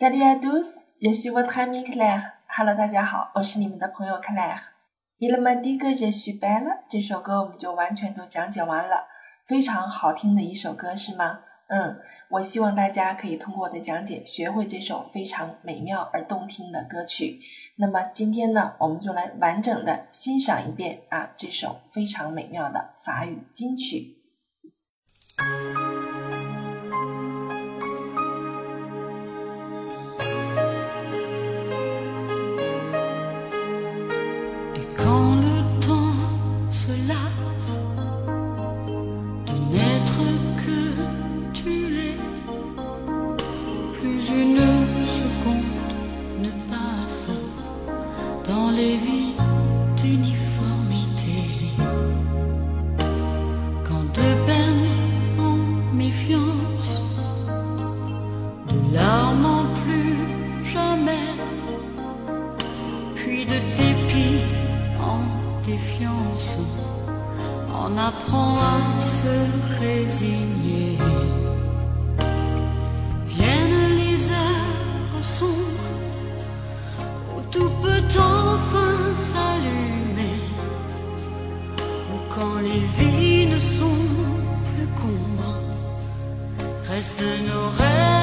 Salut ados, je suis votre amie Claire. Hello，大家好，我是你们的朋友 Claire。Il m'a dit que je suis belle。这首歌我们就完全都讲解完了，非常好听的一首歌，是吗？嗯，我希望大家可以通过我的讲解学会这首非常美妙而动听的歌曲。那么今天呢，我们就来完整的欣赏一遍啊，这首非常美妙的法语金曲。plus une seconde ne passe dans les vies d'uniformité. Quand de peine en méfiance, de larmes en plus jamais, puis de dépit en défiance, on apprend à se résigner. reste nos rêves.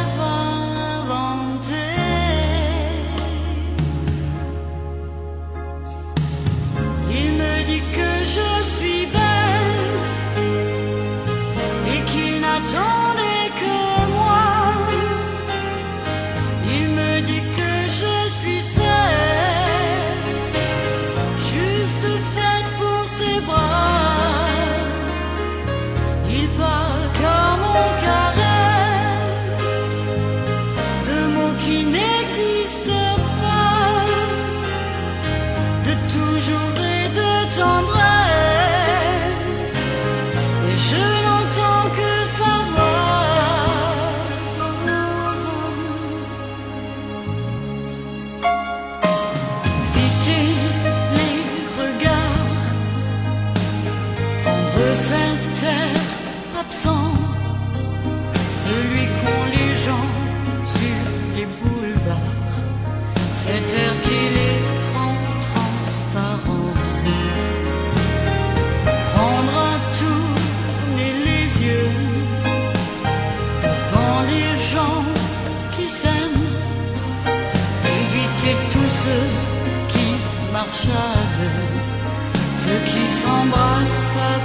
きね Cet air qui les rend transparents. Prendre à tourner les yeux devant les gens qui s'aiment. Éviter tous ceux qui marchent à deux, ceux qui s'embrassent à